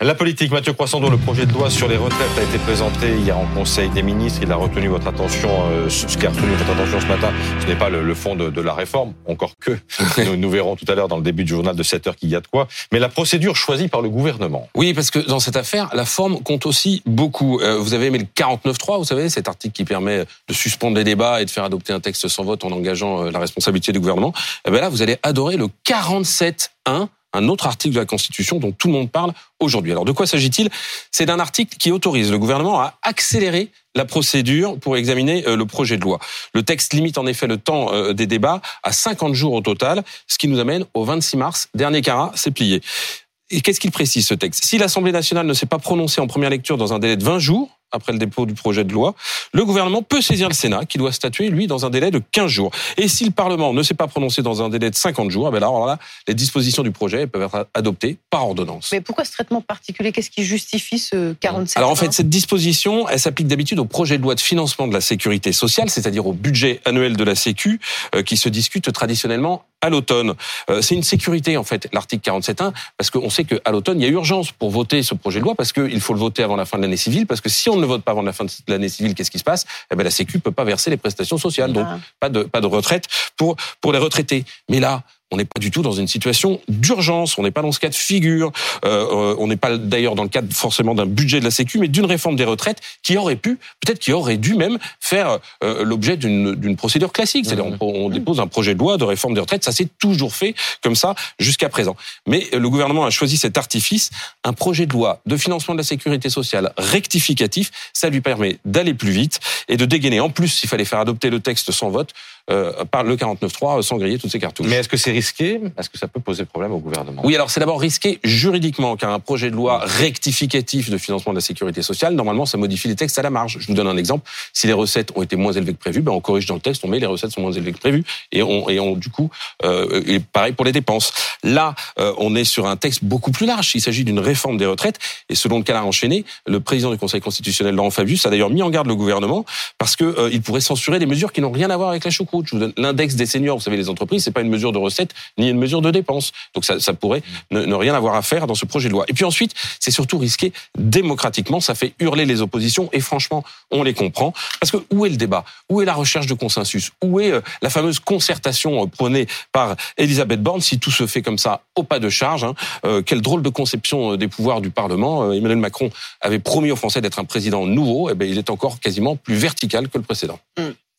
La politique, Mathieu Croissando, le projet de loi sur les retraites a été présenté hier en Conseil des ministres. Il a retenu votre attention, euh, ce qui a retenu votre attention ce matin, ce n'est pas le, fond de, la réforme, encore que nous, nous, verrons tout à l'heure dans le début du journal de 7 heures qu'il y a de quoi, mais la procédure choisie par le gouvernement. Oui, parce que dans cette affaire, la forme compte aussi beaucoup. Euh, vous avez aimé le 49.3, vous savez, cet article qui permet de suspendre les débats et de faire adopter un texte sans vote en engageant euh, la responsabilité du gouvernement. Eh bien là, vous allez adorer le 47.1 un autre article de la Constitution dont tout le monde parle aujourd'hui. Alors de quoi s'agit-il? C'est d'un article qui autorise le gouvernement à accélérer la procédure pour examiner euh, le projet de loi. Le texte limite en effet le temps euh, des débats à 50 jours au total, ce qui nous amène au 26 mars. Dernier carat, c'est plié. Et qu'est-ce qu'il précise ce texte? Si l'Assemblée nationale ne s'est pas prononcée en première lecture dans un délai de 20 jours, après le dépôt du projet de loi, le gouvernement peut saisir le Sénat, qui doit statuer, lui, dans un délai de 15 jours. Et si le Parlement ne s'est pas prononcé dans un délai de 50 jours, eh ben alors là, les dispositions du projet peuvent être adoptées par ordonnance. Mais pourquoi ce traitement particulier? Qu'est-ce qui justifie ce 47 Alors en fait, cette disposition, elle s'applique d'habitude au projet de loi de financement de la sécurité sociale, c'est-à-dire au budget annuel de la Sécu, euh, qui se discute traditionnellement à l'automne. Euh, c'est une sécurité en fait l'article 47.1 parce qu'on sait qu'à l'automne il y a urgence pour voter ce projet de loi parce qu'il faut le voter avant la fin de l'année civile parce que si on ne vote pas avant la fin de l'année civile qu'est-ce qui se passe? Eh ben la Sécu peut pas verser les prestations sociales donc ah. pas de pas de retraite pour pour les retraités. Mais là on n'est pas du tout dans une situation d'urgence, on n'est pas dans ce cas de figure, euh, euh on n'est pas d'ailleurs dans le cadre forcément d'un budget de la Sécu, mais d'une réforme des retraites qui aurait pu, peut-être qui aurait dû même faire euh, l'objet d'une procédure classique. C'est-à-dire on, on, dépose un projet de loi de réforme des retraites, ça s'est toujours fait comme ça jusqu'à présent. Mais le gouvernement a choisi cet artifice, un projet de loi de financement de la sécurité sociale rectificatif, ça lui permet d'aller plus vite et de dégainer. En plus, s'il fallait faire adopter le texte sans vote, par le 49.3 sans griller toutes ces cartouches. Mais est-ce que c'est risqué? Est-ce que ça peut poser problème au gouvernement? Oui, alors c'est d'abord risqué juridiquement, car un projet de loi rectificatif de financement de la sécurité sociale, normalement, ça modifie les textes à la marge. Je vous donne un exemple. Si les recettes ont été moins élevées que prévu, ben on corrige dans le texte, on met les recettes sont moins élevées que prévu, et on, et on du coup, euh, et pareil pour les dépenses. Là, euh, on est sur un texte beaucoup plus large. Il s'agit d'une réforme des retraites, et selon le cas enchaîné, le président du Conseil constitutionnel, Laurent Fabius, a d'ailleurs mis en garde le gouvernement parce que euh, il pourrait censurer des mesures qui n'ont rien à voir avec la choucroute. Je vous donne l'index des seniors. Vous savez, les entreprises, c'est pas une mesure de recette ni une mesure de dépense. Donc ça, pourrait ne, rien avoir à faire dans ce projet de loi. Et puis ensuite, c'est surtout risqué démocratiquement. Ça fait hurler les oppositions et franchement, on les comprend. Parce que où est le débat? Où est la recherche de consensus? Où est euh, la fameuse concertation euh, prônée par Elisabeth Borne si tout se fait comme ça au pas de charge hein? Euh, Quelle drôle de conception des pouvoirs du Parlement. Emmanuel Macron avait promis aux Français d'être un président nouveau. Eh bien, il est encore quasiment plus vertical que le précédent. Mm.